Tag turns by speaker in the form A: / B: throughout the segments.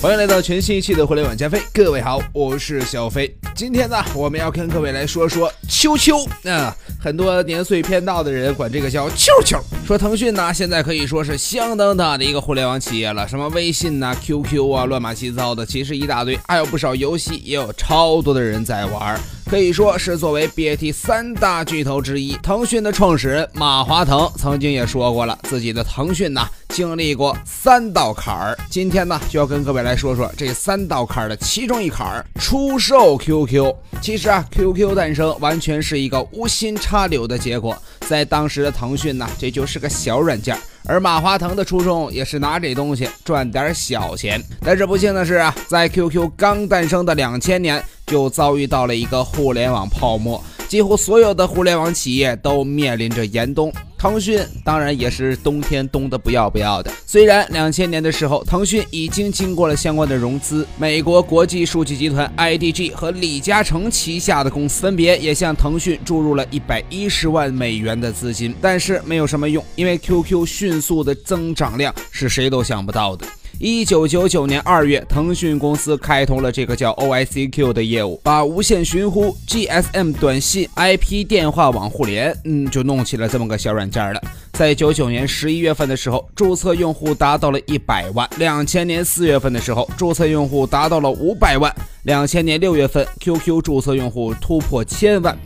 A: 欢迎来到全新一期的互联网加飞，各位好，我是小飞。今天呢，我们要跟各位来说说秋秋啊，很多年岁偏大的人管这个叫秋秋。说腾讯呢，现在可以说是相当大的一个互联网企业了，什么微信呐、QQ 啊，乱码七糟的，其实一大堆，还有不少游戏，也有超多的人在玩。可以说是作为 BAT 三大巨头之一，腾讯的创始人马化腾曾经也说过了，自己的腾讯呐。经历过三道坎儿，今天呢就要跟各位来说说这三道坎儿的其中一坎儿——出售 QQ。其实啊，QQ 诞生完全是一个无心插柳的结果，在当时的腾讯呢，这就是个小软件，而马化腾的初衷也是拿这东西赚点小钱。但是不幸的是啊，在 QQ 刚诞生的两千年，就遭遇到了一个互联网泡沫，几乎所有的互联网企业都面临着严冬。腾讯当然也是冬天冻的不要不要的。虽然两千年的时候，腾讯已经经过了相关的融资，美国国际数据集团 IDG 和李嘉诚旗下的公司分别也向腾讯注入了一百一十万美元的资金，但是没有什么用，因为 QQ 迅速的增长量是谁都想不到的。一九九九年二月，腾讯公司开通了这个叫 OICQ 的业务，把无线寻呼、GSM 短信、IP 电话网互联，嗯，就弄起了这么个小软件了。在九九年十一月份的时候，注册用户达到了一百万；两千年四月份的时候，注册用户达到了五百万；两千年六月份，QQ 注册用户突破千万。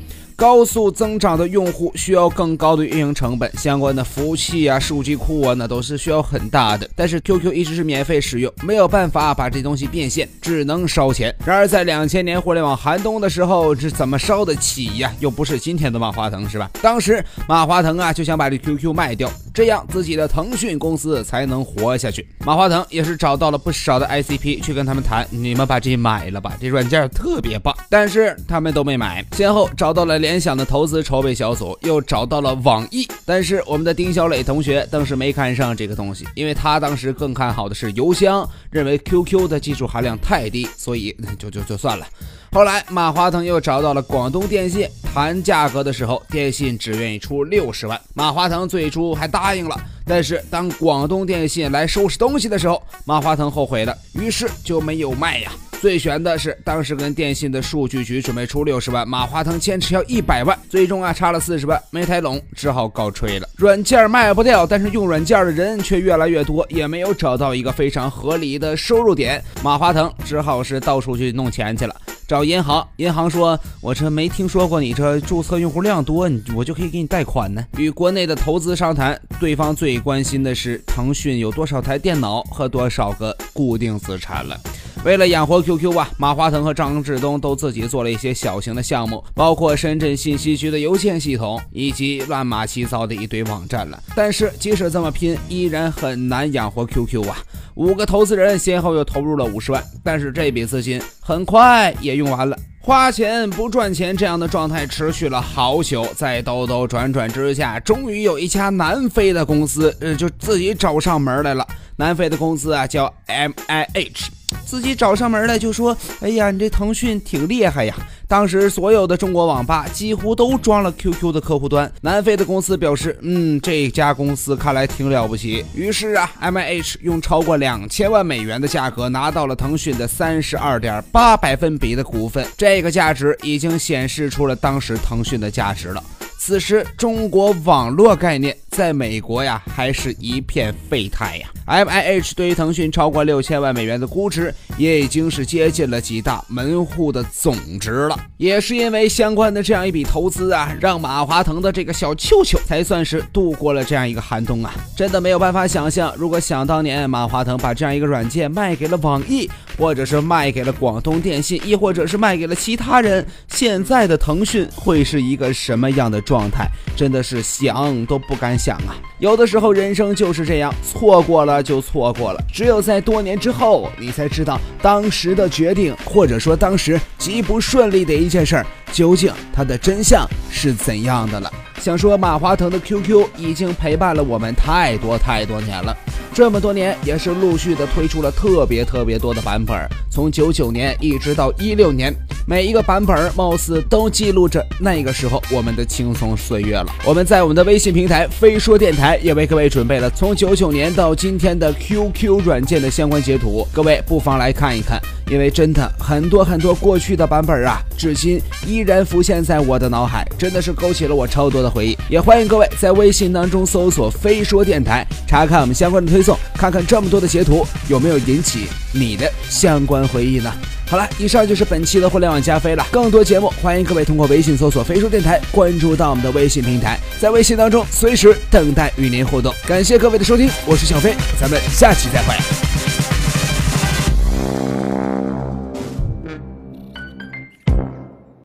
A: 高速增长的用户需要更高的运营成本，相关的服务器啊、数据库啊，那都是需要很大的。但是 QQ 一直是免费使用，没有办法把这东西变现，只能烧钱。然而在两千年互联网寒冬的时候，这怎么烧得起呀？又不是今天的马化腾，是吧？当时马化腾啊就想把这 QQ 卖掉，这样自己的腾讯公司才能活下去。马化腾也是找到了不少的 ICP 去跟他们谈，你们把这买了吧，这软件特别棒。但是他们都没买，先后找到了联想的投资筹备小组，又找到了网易。但是我们的丁小磊同学当时没看上这个东西，因为他当时更看好的是邮箱，认为 QQ 的技术含量太低，所以就就就算了。后来马化腾又找到了广东电信，谈价格的时候，电信只愿意出六十万，马化腾最初还答应了。但是当广东电信来收拾东西的时候，马化腾后悔了，于是就没有卖呀。最悬的是，当时跟电信的数据局准备出六十万，马化腾坚持要一百万，最终啊差了四十万，没谈拢，只好告吹了。软件卖不掉，但是用软件的人却越来越多，也没有找到一个非常合理的收入点，马化腾只好是到处去弄钱去了。找银行，银行说：“我这没听说过你这注册用户量多，我就可以给你贷款呢。”与国内的投资商谈，对方最关心的是腾讯有多少台电脑和多少个固定资产了。为了养活 QQ 啊，马化腾和张志东都自己做了一些小型的项目，包括深圳信息局的邮件系统以及乱码七糟的一堆网站了。但是即使这么拼，依然很难养活 QQ 啊。五个投资人先后又投入了五十万，但是这笔资金很快也用完了。花钱不赚钱这样的状态持续了好久，在兜兜转转之下，终于有一家南非的公司，呃，就自己找上门来了。南非的公司啊，叫 MIH。自己找上门来就说：“哎呀，你这腾讯挺厉害呀！”当时所有的中国网吧几乎都装了 QQ 的客户端。南非的公司表示：“嗯，这家公司看来挺了不起。”于是啊，MIH 用超过两千万美元的价格拿到了腾讯的三十二点八百分比的股份。这个价值已经显示出了当时腾讯的价值了。此时，中国网络概念在美国呀，还是一片废态呀。M I H 对于腾讯超过六千万美元的估值，也已经是接近了几大门户的总值了。也是因为相关的这样一笔投资啊，让马化腾的这个小秋秋才算是度过了这样一个寒冬啊。真的没有办法想象，如果想当年马化腾把这样一个软件卖给了网易，或者是卖给了广东电信，亦或者是卖给了其他人，现在的腾讯会是一个什么样的状态？真的是想都不敢想想啊。有的时候人生就是这样，错过了就错过了。只有在多年之后，你才知道当时的决定，或者说当时极不顺利的一件事儿，究竟它的真相是怎样的了。想说马化腾的 QQ 已经陪伴了我们太多太多年了。这么多年也是陆续的推出了特别特别多的版本，从九九年一直到一六年，每一个版本貌似都记录着那个时候我们的轻松岁月了。我们在我们的微信平台飞说电台也为各位准备了从九九年到今天的 QQ 软件的相关截图，各位不妨来看一看。因为真的很多很多过去的版本啊，至今依然浮现在我的脑海，真的是勾起了我超多的回忆。也欢迎各位在微信当中搜索“飞说电台”，查看我们相关的推送，看看这么多的截图有没有引起你的相关回忆呢？好了，以上就是本期的互联网加飞了。更多节目，欢迎各位通过微信搜索“飞说电台”，关注到我们的微信平台，在微信当中随时等待与您互动。感谢各位的收听，我是小飞，咱们下期再会。